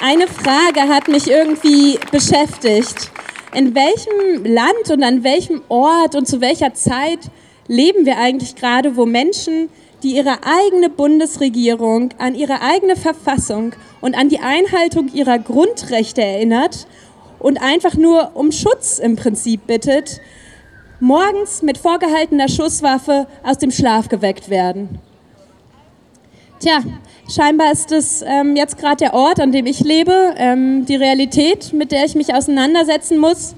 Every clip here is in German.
Eine Frage hat mich irgendwie beschäftigt. In welchem Land und an welchem Ort und zu welcher Zeit leben wir eigentlich gerade, wo Menschen, die ihre eigene Bundesregierung an ihre eigene Verfassung und an die Einhaltung ihrer Grundrechte erinnert und einfach nur um Schutz im Prinzip bittet, morgens mit vorgehaltener Schusswaffe aus dem Schlaf geweckt werden. Tja, scheinbar ist es ähm, jetzt gerade der Ort, an dem ich lebe, ähm, die Realität, mit der ich mich auseinandersetzen muss.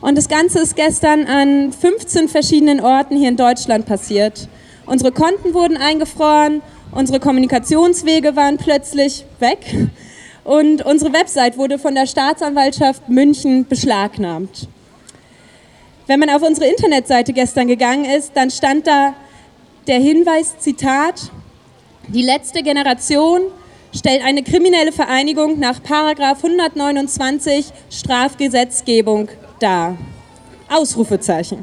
Und das Ganze ist gestern an 15 verschiedenen Orten hier in Deutschland passiert. Unsere Konten wurden eingefroren, unsere Kommunikationswege waren plötzlich weg und unsere Website wurde von der Staatsanwaltschaft München beschlagnahmt. Wenn man auf unsere Internetseite gestern gegangen ist, dann stand da der Hinweis, Zitat, die letzte Generation stellt eine kriminelle Vereinigung nach 129 Strafgesetzgebung dar. Ausrufezeichen.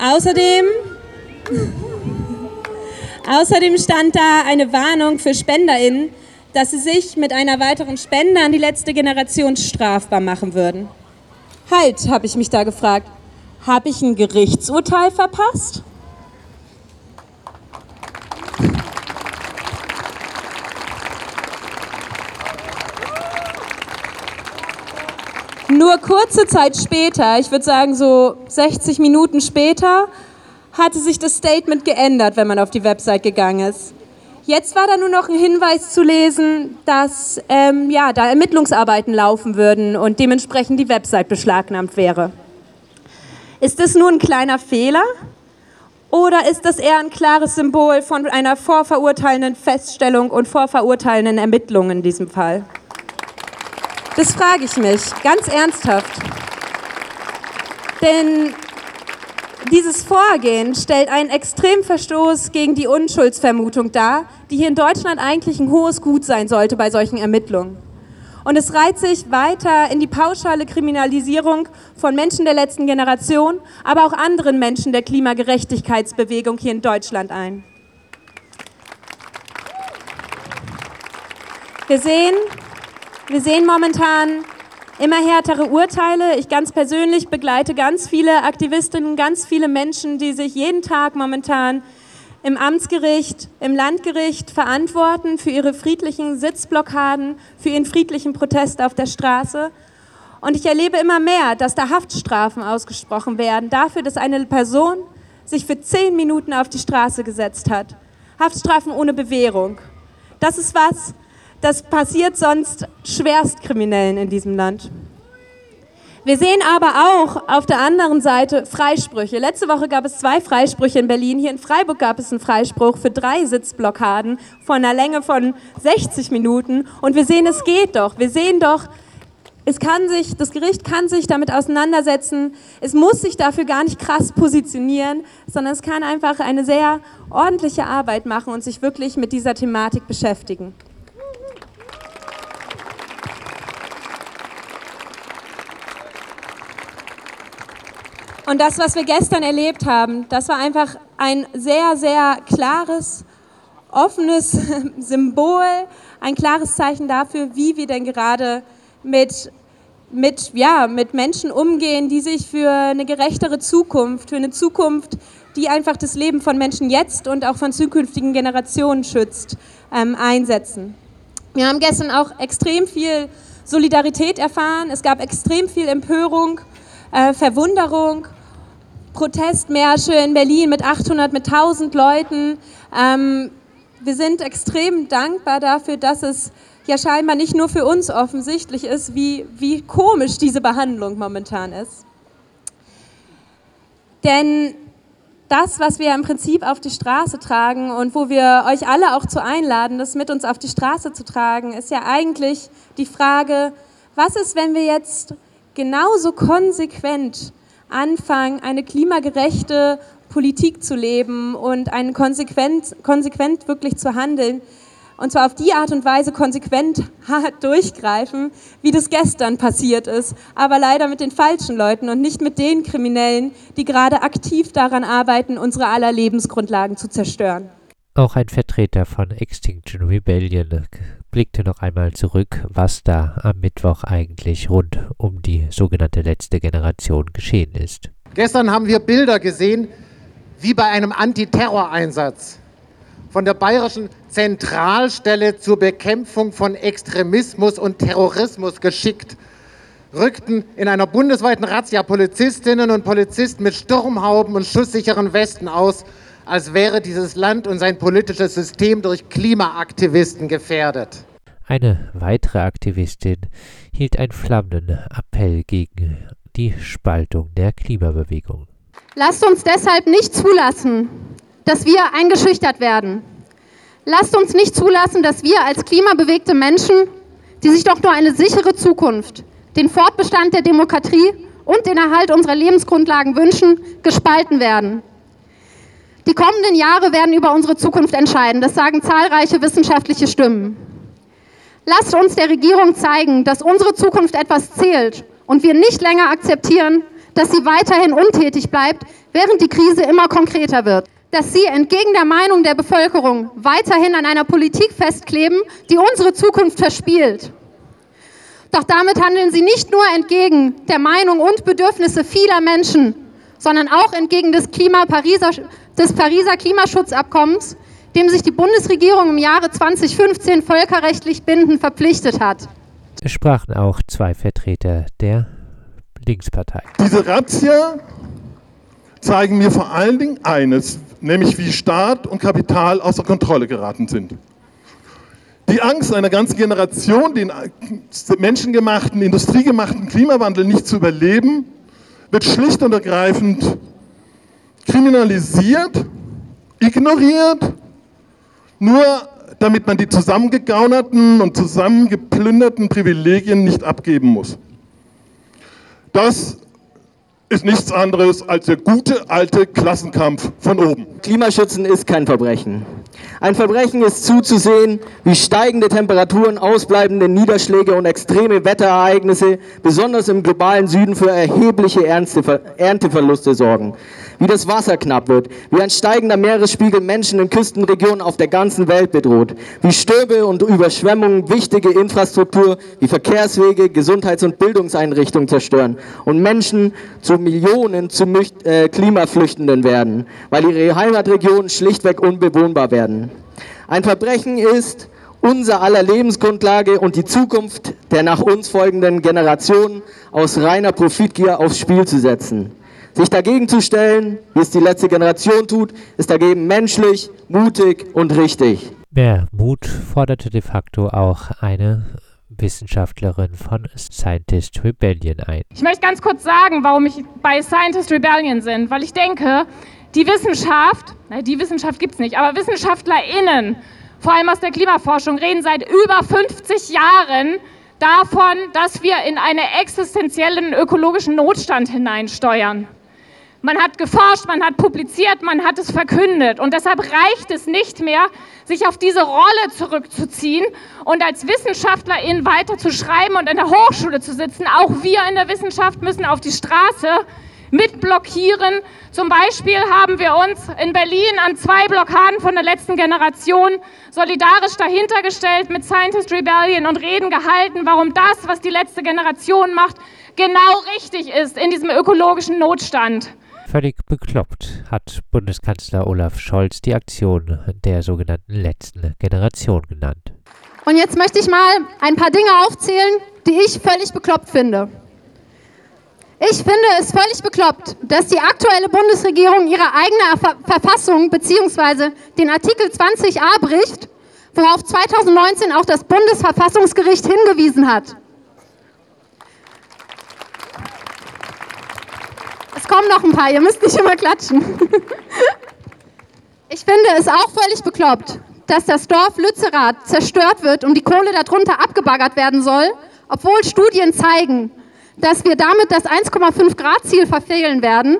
Außerdem, außerdem stand da eine Warnung für SpenderInnen, dass sie sich mit einer weiteren Spende an die letzte Generation strafbar machen würden. Halt, habe ich mich da gefragt. Habe ich ein Gerichtsurteil verpasst? Nur kurze Zeit später, ich würde sagen so 60 Minuten später, hatte sich das Statement geändert, wenn man auf die Website gegangen ist. Jetzt war da nur noch ein Hinweis zu lesen, dass ähm, ja, da Ermittlungsarbeiten laufen würden und dementsprechend die Website beschlagnahmt wäre. Ist das nur ein kleiner Fehler oder ist das eher ein klares Symbol von einer vorverurteilenden Feststellung und vorverurteilenden Ermittlungen in diesem Fall? Das frage ich mich ganz ernsthaft. Denn dieses Vorgehen stellt einen extremen Verstoß gegen die Unschuldsvermutung dar, die hier in Deutschland eigentlich ein hohes Gut sein sollte bei solchen Ermittlungen. Und es reiht sich weiter in die pauschale Kriminalisierung von Menschen der letzten Generation, aber auch anderen Menschen der Klimagerechtigkeitsbewegung hier in Deutschland ein. Wir sehen, wir sehen momentan immer härtere Urteile. Ich ganz persönlich begleite ganz viele Aktivistinnen, ganz viele Menschen, die sich jeden Tag momentan im Amtsgericht, im Landgericht verantworten für ihre friedlichen Sitzblockaden, für ihren friedlichen Protest auf der Straße. Und ich erlebe immer mehr, dass da Haftstrafen ausgesprochen werden dafür, dass eine Person sich für zehn Minuten auf die Straße gesetzt hat. Haftstrafen ohne Bewährung. Das ist was, das passiert sonst Schwerstkriminellen in diesem Land. Wir sehen aber auch auf der anderen Seite Freisprüche. Letzte Woche gab es zwei Freisprüche in Berlin. Hier in Freiburg gab es einen Freispruch für drei Sitzblockaden von einer Länge von 60 Minuten. Und wir sehen, es geht doch. Wir sehen doch, es kann sich, das Gericht kann sich damit auseinandersetzen. Es muss sich dafür gar nicht krass positionieren, sondern es kann einfach eine sehr ordentliche Arbeit machen und sich wirklich mit dieser Thematik beschäftigen. Und das, was wir gestern erlebt haben, das war einfach ein sehr, sehr klares, offenes Symbol, ein klares Zeichen dafür, wie wir denn gerade mit, mit, ja, mit Menschen umgehen, die sich für eine gerechtere Zukunft, für eine Zukunft, die einfach das Leben von Menschen jetzt und auch von zukünftigen Generationen schützt, ähm, einsetzen. Wir haben gestern auch extrem viel Solidarität erfahren. Es gab extrem viel Empörung, äh, Verwunderung Protestmärsche in Berlin mit 800, mit 1000 Leuten. Ähm, wir sind extrem dankbar dafür, dass es ja scheinbar nicht nur für uns offensichtlich ist, wie, wie komisch diese Behandlung momentan ist. Denn das, was wir im Prinzip auf die Straße tragen und wo wir euch alle auch zu einladen, das mit uns auf die Straße zu tragen, ist ja eigentlich die Frage, was ist, wenn wir jetzt genauso konsequent anfangen, eine klimagerechte Politik zu leben und einen konsequent, konsequent wirklich zu handeln. Und zwar auf die Art und Weise konsequent hart durchgreifen, wie das gestern passiert ist. Aber leider mit den falschen Leuten und nicht mit den Kriminellen, die gerade aktiv daran arbeiten, unsere aller Lebensgrundlagen zu zerstören. Auch ein Vertreter von Extinction Rebellion blickte noch einmal zurück, was da am Mittwoch eigentlich rund um die sogenannte letzte Generation geschehen ist. Gestern haben wir Bilder gesehen, wie bei einem Antiterroreinsatz von der Bayerischen Zentralstelle zur Bekämpfung von Extremismus und Terrorismus geschickt, rückten in einer bundesweiten Razzia Polizistinnen und Polizisten mit Sturmhauben und schusssicheren Westen aus, als wäre dieses Land und sein politisches System durch Klimaaktivisten gefährdet. Eine weitere Aktivistin hielt einen flammenden Appell gegen die Spaltung der Klimabewegung. Lasst uns deshalb nicht zulassen, dass wir eingeschüchtert werden. Lasst uns nicht zulassen, dass wir als klimabewegte Menschen, die sich doch nur eine sichere Zukunft, den Fortbestand der Demokratie und den Erhalt unserer Lebensgrundlagen wünschen, gespalten werden. Die kommenden Jahre werden über unsere Zukunft entscheiden, das sagen zahlreiche wissenschaftliche Stimmen. Lasst uns der Regierung zeigen, dass unsere Zukunft etwas zählt und wir nicht länger akzeptieren, dass sie weiterhin untätig bleibt, während die Krise immer konkreter wird. Dass sie entgegen der Meinung der Bevölkerung weiterhin an einer Politik festkleben, die unsere Zukunft verspielt. Doch damit handeln sie nicht nur entgegen der Meinung und Bedürfnisse vieler Menschen, sondern auch entgegen des, Klima Pariser, des Pariser Klimaschutzabkommens, dem sich die Bundesregierung im Jahre 2015 völkerrechtlich bindend verpflichtet hat. Es sprachen auch zwei Vertreter der Linkspartei. Diese Razzia zeigen mir vor allen Dingen eines, nämlich wie Staat und Kapital außer Kontrolle geraten sind. Die Angst einer ganzen Generation, den menschengemachten, industriegemachten Klimawandel nicht zu überleben, wird schlicht und ergreifend kriminalisiert, ignoriert, nur damit man die zusammengegaunerten und zusammengeplünderten Privilegien nicht abgeben muss. Das ist nichts anderes als der gute alte Klassenkampf von oben. Klimaschützen ist kein Verbrechen. Ein Verbrechen ist zuzusehen, wie steigende Temperaturen, ausbleibende Niederschläge und extreme Wetterereignisse besonders im globalen Süden für erhebliche Ernteverluste sorgen wie das Wasser knapp wird, wie ein steigender Meeresspiegel Menschen in Küstenregionen auf der ganzen Welt bedroht, wie Stürme und Überschwemmungen wichtige Infrastruktur wie Verkehrswege, Gesundheits- und Bildungseinrichtungen zerstören und Menschen zu Millionen zu äh, Klimaflüchtenden werden, weil ihre Heimatregionen schlichtweg unbewohnbar werden. Ein Verbrechen ist, unser aller Lebensgrundlage und die Zukunft der nach uns folgenden Generationen aus reiner Profitgier aufs Spiel zu setzen. Sich dagegen zu stellen, wie es die letzte Generation tut, ist dagegen menschlich, mutig und richtig. Mehr Mut forderte de facto auch eine Wissenschaftlerin von Scientist Rebellion ein. Ich möchte ganz kurz sagen, warum ich bei Scientist Rebellion bin, weil ich denke, die Wissenschaft, die Wissenschaft gibt es nicht, aber WissenschaftlerInnen, vor allem aus der Klimaforschung, reden seit über 50 Jahren davon, dass wir in einen existenziellen ökologischen Notstand hineinsteuern. Man hat geforscht, man hat publiziert, man hat es verkündet. Und deshalb reicht es nicht mehr, sich auf diese Rolle zurückzuziehen und als Wissenschaftlerin weiter zu schreiben und in der Hochschule zu sitzen. Auch wir in der Wissenschaft müssen auf die Straße mitblockieren. Zum Beispiel haben wir uns in Berlin an zwei Blockaden von der letzten Generation solidarisch dahinter gestellt mit Scientist Rebellion und Reden gehalten, warum das, was die letzte Generation macht, genau richtig ist in diesem ökologischen Notstand. Völlig bekloppt hat Bundeskanzler Olaf Scholz die Aktion der sogenannten letzten Generation genannt. Und jetzt möchte ich mal ein paar Dinge aufzählen, die ich völlig bekloppt finde. Ich finde es völlig bekloppt, dass die aktuelle Bundesregierung ihre eigene Verfassung bzw. den Artikel 20a bricht, worauf 2019 auch das Bundesverfassungsgericht hingewiesen hat. Kommen noch ein paar, ihr müsst nicht immer klatschen. Ich finde es auch völlig bekloppt, dass das Dorf Lützerath zerstört wird und die Kohle darunter abgebaggert werden soll, obwohl Studien zeigen, dass wir damit das 1,5 Grad Ziel verfehlen werden,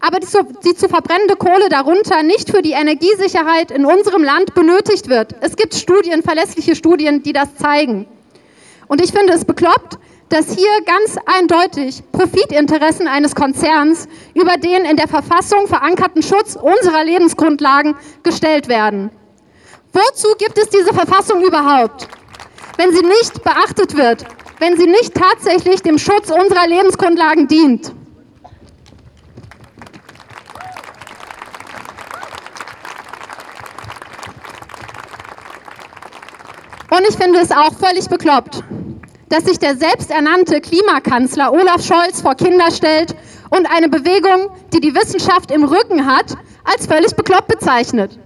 aber die zu, die zu verbrennende Kohle darunter nicht für die Energiesicherheit in unserem Land benötigt wird. Es gibt Studien, verlässliche Studien, die das zeigen. Und ich finde es bekloppt, dass hier ganz eindeutig Profitinteressen eines Konzerns über den in der Verfassung verankerten Schutz unserer Lebensgrundlagen gestellt werden. Wozu gibt es diese Verfassung überhaupt? wenn sie nicht beachtet wird, wenn sie nicht tatsächlich dem Schutz unserer Lebensgrundlagen dient. Und ich finde es auch völlig bekloppt, dass sich der selbsternannte Klimakanzler Olaf Scholz vor Kinder stellt und eine Bewegung, die die Wissenschaft im Rücken hat, als völlig bekloppt bezeichnet.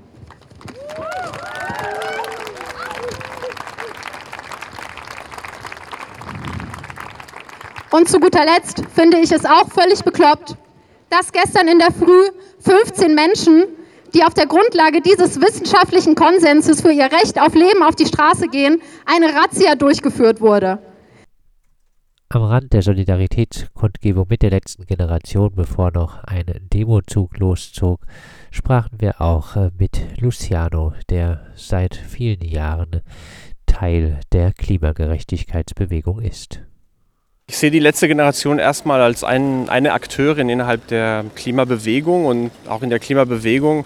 Und zu guter Letzt finde ich es auch völlig bekloppt, dass gestern in der Früh 15 Menschen, die auf der Grundlage dieses wissenschaftlichen Konsenses für ihr Recht auf Leben auf die Straße gehen, eine Razzia durchgeführt wurde. Am Rand der Solidaritätskundgebung mit der letzten Generation, bevor noch ein Demozug loszog, sprachen wir auch äh, mit Luciano, der seit vielen Jahren Teil der Klimagerechtigkeitsbewegung ist. Ich sehe die letzte Generation erstmal als ein, eine Akteurin innerhalb der Klimabewegung und auch in der Klimabewegung,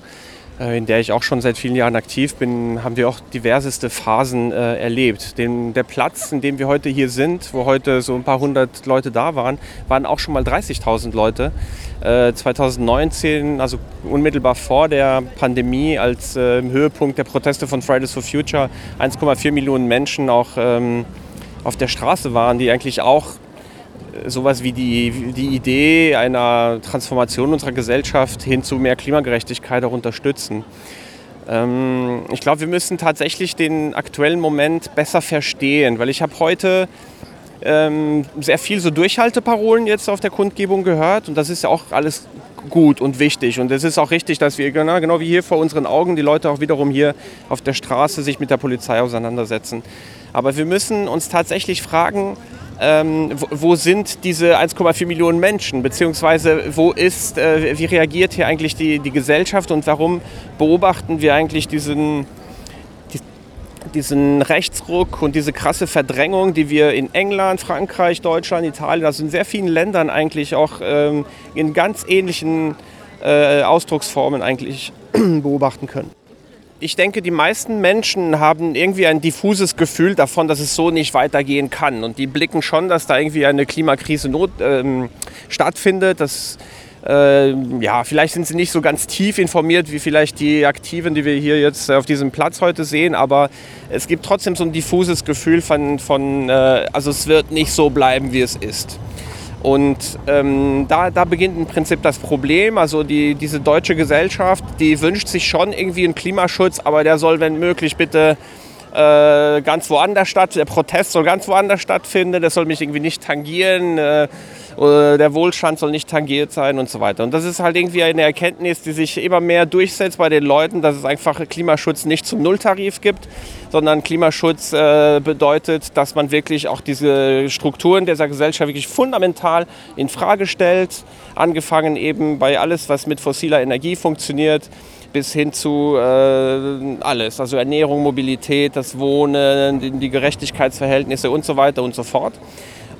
in der ich auch schon seit vielen Jahren aktiv bin, haben wir auch diverseste Phasen äh, erlebt. Den, der Platz, in dem wir heute hier sind, wo heute so ein paar hundert Leute da waren, waren auch schon mal 30.000 Leute. Äh, 2019, also unmittelbar vor der Pandemie, als äh, im Höhepunkt der Proteste von Fridays for Future 1,4 Millionen Menschen auch ähm, auf der Straße waren, die eigentlich auch sowas wie die, die Idee einer Transformation unserer Gesellschaft hin zu mehr Klimagerechtigkeit auch unterstützen. Ähm, ich glaube, wir müssen tatsächlich den aktuellen Moment besser verstehen, weil ich habe heute ähm, sehr viel so Durchhalteparolen jetzt auf der Kundgebung gehört und das ist ja auch alles gut und wichtig und es ist auch richtig, dass wir genau, genau wie hier vor unseren Augen die Leute auch wiederum hier auf der Straße sich mit der Polizei auseinandersetzen. Aber wir müssen uns tatsächlich fragen, ähm, wo, wo, sind diese 1,4 Millionen Menschen, beziehungsweise wo ist, äh, wie reagiert hier eigentlich die, die Gesellschaft und warum beobachten wir eigentlich diesen, die, diesen Rechtsruck und diese krasse Verdrängung, die wir in England, Frankreich, Deutschland, Italien, also in sehr vielen Ländern eigentlich auch ähm, in ganz ähnlichen äh, Ausdrucksformen eigentlich beobachten können ich denke, die meisten Menschen haben irgendwie ein diffuses Gefühl davon, dass es so nicht weitergehen kann. Und die blicken schon, dass da irgendwie eine Klimakrise not, ähm, stattfindet. Dass, äh, ja, vielleicht sind sie nicht so ganz tief informiert wie vielleicht die Aktiven, die wir hier jetzt auf diesem Platz heute sehen. Aber es gibt trotzdem so ein diffuses Gefühl von, von äh, also es wird nicht so bleiben, wie es ist. Und ähm, da, da beginnt im Prinzip das Problem. Also die, diese deutsche Gesellschaft, die wünscht sich schon irgendwie einen Klimaschutz, aber der soll, wenn möglich, bitte äh, ganz woanders statt. Der Protest soll ganz woanders stattfinden. Das soll mich irgendwie nicht tangieren. Äh, der Wohlstand soll nicht tangiert sein und so weiter. Und das ist halt irgendwie eine Erkenntnis, die sich immer mehr durchsetzt bei den Leuten, dass es einfach Klimaschutz nicht zum Nulltarif gibt, sondern Klimaschutz äh, bedeutet, dass man wirklich auch diese Strukturen dieser Gesellschaft wirklich fundamental in Frage stellt, angefangen eben bei alles, was mit fossiler Energie funktioniert, bis hin zu äh, alles, also Ernährung, Mobilität, das Wohnen, die Gerechtigkeitsverhältnisse und so weiter und so fort.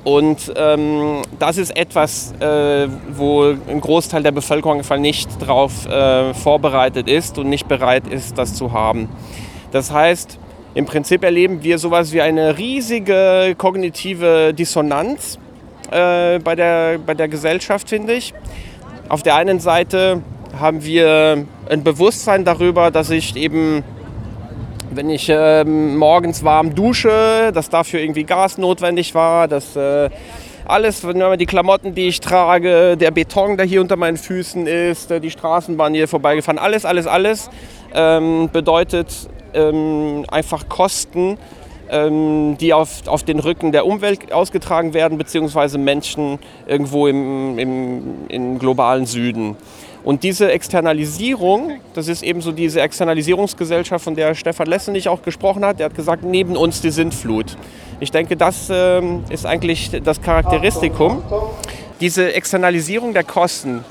Und ähm, das ist etwas, äh, wo ein Großteil der Bevölkerung nicht darauf äh, vorbereitet ist und nicht bereit ist, das zu haben. Das heißt, im Prinzip erleben wir sowas wie eine riesige kognitive Dissonanz äh, bei, der, bei der Gesellschaft, finde ich. Auf der einen Seite haben wir ein Bewusstsein darüber, dass ich eben wenn ich äh, morgens warm dusche, dass dafür irgendwie Gas notwendig war, dass äh, alles, die Klamotten, die ich trage, der Beton, der hier unter meinen Füßen ist, äh, die Straßenbahn hier vorbeigefahren, alles, alles, alles ähm, bedeutet ähm, einfach Kosten, ähm, die auf, auf den Rücken der Umwelt ausgetragen werden, beziehungsweise Menschen irgendwo im, im, im globalen Süden. Und diese Externalisierung, das ist eben so diese Externalisierungsgesellschaft, von der Stefan Lessenich auch gesprochen hat. Der hat gesagt, neben uns die Sintflut. Ich denke, das ähm, ist eigentlich das Charakteristikum. Diese Externalisierung der Kosten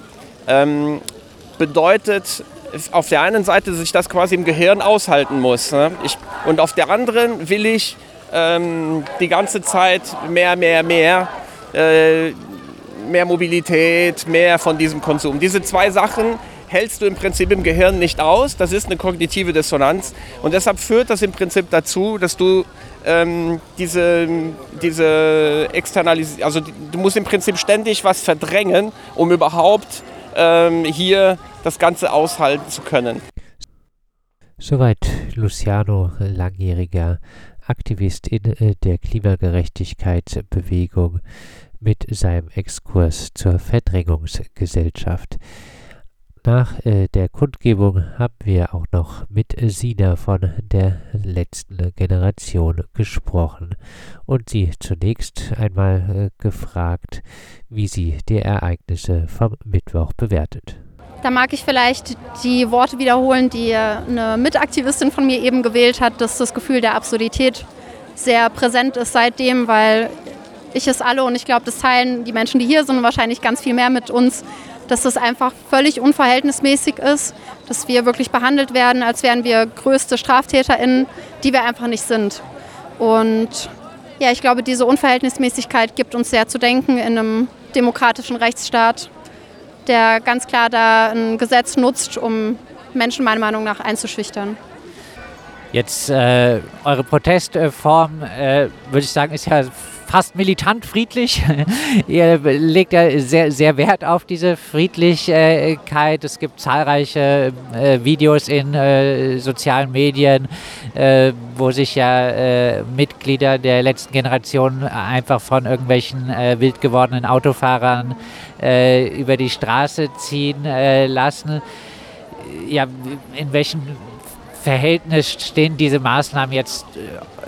ähm, bedeutet auf der einen Seite, dass ich das quasi im Gehirn aushalten muss. Ne? Ich, und auf der anderen will ich ähm, die ganze Zeit mehr, mehr, mehr. Äh, mehr Mobilität, mehr von diesem Konsum. Diese zwei Sachen, hältst du im Prinzip im Gehirn nicht aus. Das ist eine kognitive Dissonanz. Und deshalb führt das im Prinzip dazu, dass du ähm, diese, diese Externalisierung, also du musst im Prinzip ständig was verdrängen, um überhaupt ähm, hier das Ganze aushalten zu können. Soweit Luciano, langjähriger Aktivist in äh, der Klimagerechtigkeitsbewegung mit seinem Exkurs zur Verdrängungsgesellschaft. Nach äh, der Kundgebung haben wir auch noch mit Sina von der letzten Generation gesprochen und sie zunächst einmal äh, gefragt, wie sie die Ereignisse vom Mittwoch bewertet. Da mag ich vielleicht die Worte wiederholen, die eine Mitaktivistin von mir eben gewählt hat, dass das Gefühl der Absurdität sehr präsent ist seitdem, weil ich es alle und ich glaube, das teilen die Menschen, die hier sind, wahrscheinlich ganz viel mehr mit uns, dass das einfach völlig unverhältnismäßig ist, dass wir wirklich behandelt werden, als wären wir größte StraftäterInnen, die wir einfach nicht sind. Und ja, ich glaube, diese Unverhältnismäßigkeit gibt uns sehr zu denken in einem demokratischen Rechtsstaat der ganz klar da ein Gesetz nutzt, um Menschen meiner Meinung nach einzuschüchtern. Jetzt äh, eure Protestform, äh, würde ich sagen, ist ja fast militant friedlich. Ihr legt ja sehr, sehr Wert auf diese Friedlichkeit. Es gibt zahlreiche äh, Videos in äh, sozialen Medien, äh, wo sich ja Mitglieder der letzten Generation einfach von irgendwelchen wild gewordenen Autofahrern über die Straße ziehen lassen. Ja, in welchem Verhältnis stehen diese Maßnahmen jetzt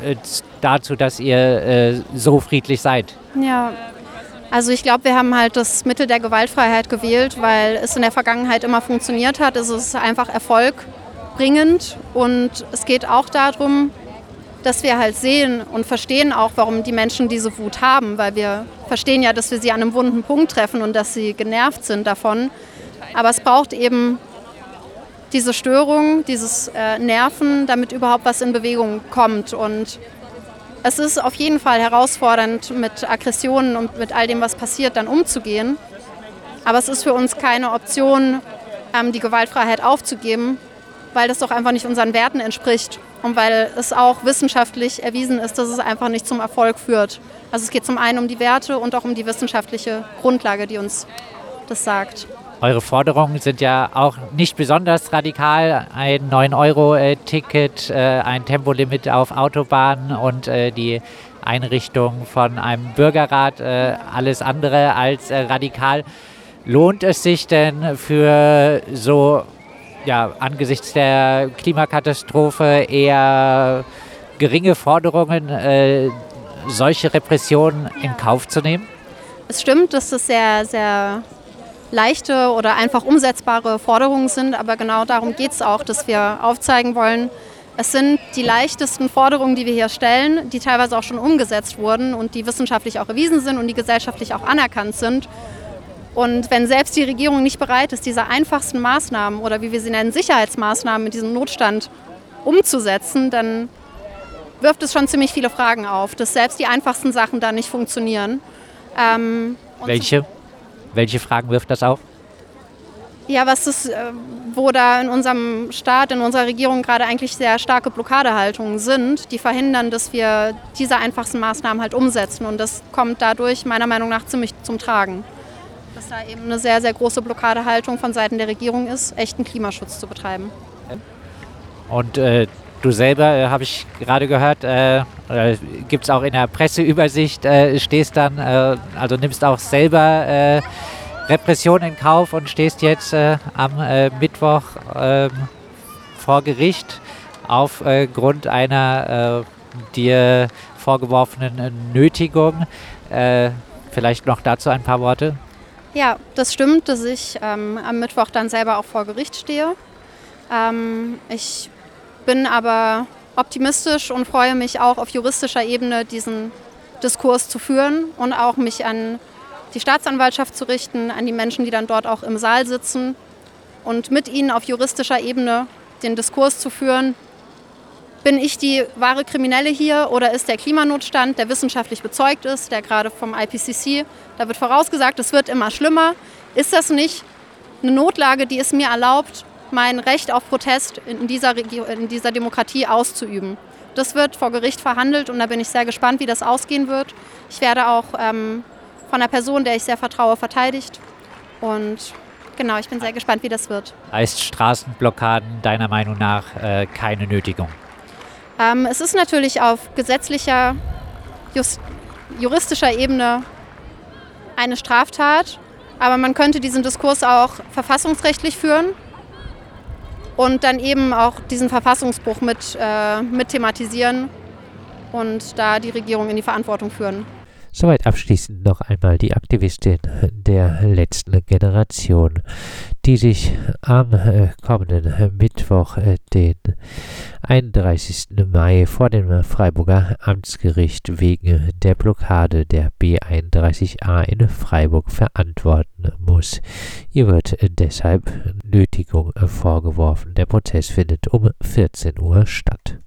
äh, dazu, dass ihr äh, so friedlich seid? Ja, also ich glaube, wir haben halt das Mittel der Gewaltfreiheit gewählt, weil es in der Vergangenheit immer funktioniert hat. Es ist einfach erfolgbringend und es geht auch darum, dass wir halt sehen und verstehen auch, warum die Menschen diese Wut haben, weil wir verstehen ja, dass wir sie an einem wunden Punkt treffen und dass sie genervt sind davon. Aber es braucht eben diese Störung, dieses äh, Nerven, damit überhaupt was in Bewegung kommt. Und es ist auf jeden Fall herausfordernd, mit Aggressionen und mit all dem, was passiert, dann umzugehen. Aber es ist für uns keine Option, ähm, die Gewaltfreiheit aufzugeben, weil das doch einfach nicht unseren Werten entspricht und weil es auch wissenschaftlich erwiesen ist, dass es einfach nicht zum Erfolg führt. Also es geht zum einen um die Werte und auch um die wissenschaftliche Grundlage, die uns das sagt. Eure Forderungen sind ja auch nicht besonders radikal. Ein 9-Euro-Ticket, äh, ein Tempolimit auf Autobahnen und äh, die Einrichtung von einem Bürgerrat, äh, alles andere als radikal. Lohnt es sich denn für so, ja, angesichts der Klimakatastrophe eher geringe Forderungen, solche Repressionen in Kauf zu nehmen? Es stimmt, dass es sehr, sehr leichte oder einfach umsetzbare Forderungen sind, aber genau darum geht es auch, dass wir aufzeigen wollen, es sind die leichtesten Forderungen, die wir hier stellen, die teilweise auch schon umgesetzt wurden und die wissenschaftlich auch erwiesen sind und die gesellschaftlich auch anerkannt sind. Und wenn selbst die Regierung nicht bereit ist, diese einfachsten Maßnahmen oder wie wir sie nennen, Sicherheitsmaßnahmen in diesem Notstand umzusetzen, dann wirft es schon ziemlich viele Fragen auf, dass selbst die einfachsten Sachen da nicht funktionieren. Ähm, Welche? Welche Fragen wirft das auf? Ja, was ist, äh, wo da in unserem Staat, in unserer Regierung gerade eigentlich sehr starke Blockadehaltungen sind, die verhindern, dass wir diese einfachsten Maßnahmen halt umsetzen. Und das kommt dadurch meiner Meinung nach ziemlich zum Tragen. Dass da eben eine sehr, sehr große Blockadehaltung von Seiten der Regierung ist, echten Klimaschutz zu betreiben. Und äh, du selber, äh, habe ich gerade gehört, äh, gibt es auch in der Presseübersicht, äh, stehst dann, äh, also nimmst auch selber äh, Repression in Kauf und stehst jetzt äh, am äh, Mittwoch ähm, vor Gericht aufgrund einer dir vorgeworfenen Nötigung. vielleicht noch dazu ein paar Worte. Ja, das stimmt, dass ich ähm, am Mittwoch dann selber auch vor Gericht stehe. Ähm, ich bin aber optimistisch und freue mich auch auf juristischer Ebene diesen Diskurs zu führen und auch mich an die Staatsanwaltschaft zu richten, an die Menschen, die dann dort auch im Saal sitzen und mit ihnen auf juristischer Ebene den Diskurs zu führen. Bin ich die wahre Kriminelle hier oder ist der Klimanotstand, der wissenschaftlich bezeugt ist, der gerade vom IPCC, da wird vorausgesagt, es wird immer schlimmer. Ist das nicht? eine Notlage, die es mir erlaubt, mein Recht auf Protest in dieser, in dieser Demokratie auszuüben. Das wird vor Gericht verhandelt und da bin ich sehr gespannt, wie das ausgehen wird. Ich werde auch ähm, von einer Person, der ich sehr vertraue, verteidigt. Und genau, ich bin sehr gespannt, wie das wird. Heißt Straßenblockaden deiner Meinung nach äh, keine Nötigung? Ähm, es ist natürlich auf gesetzlicher, just, juristischer Ebene eine Straftat, aber man könnte diesen Diskurs auch verfassungsrechtlich führen und dann eben auch diesen Verfassungsbruch mit, äh, mit thematisieren und da die Regierung in die Verantwortung führen. Soweit abschließend noch einmal die Aktivistin der letzten Generation, die sich am äh, kommenden Mittwoch, äh, den 31. Mai, vor dem Freiburger Amtsgericht wegen der Blockade der B31a in Freiburg verantworten muss. Ihr wird deshalb Nötigung vorgeworfen. Der Prozess findet um 14 Uhr statt.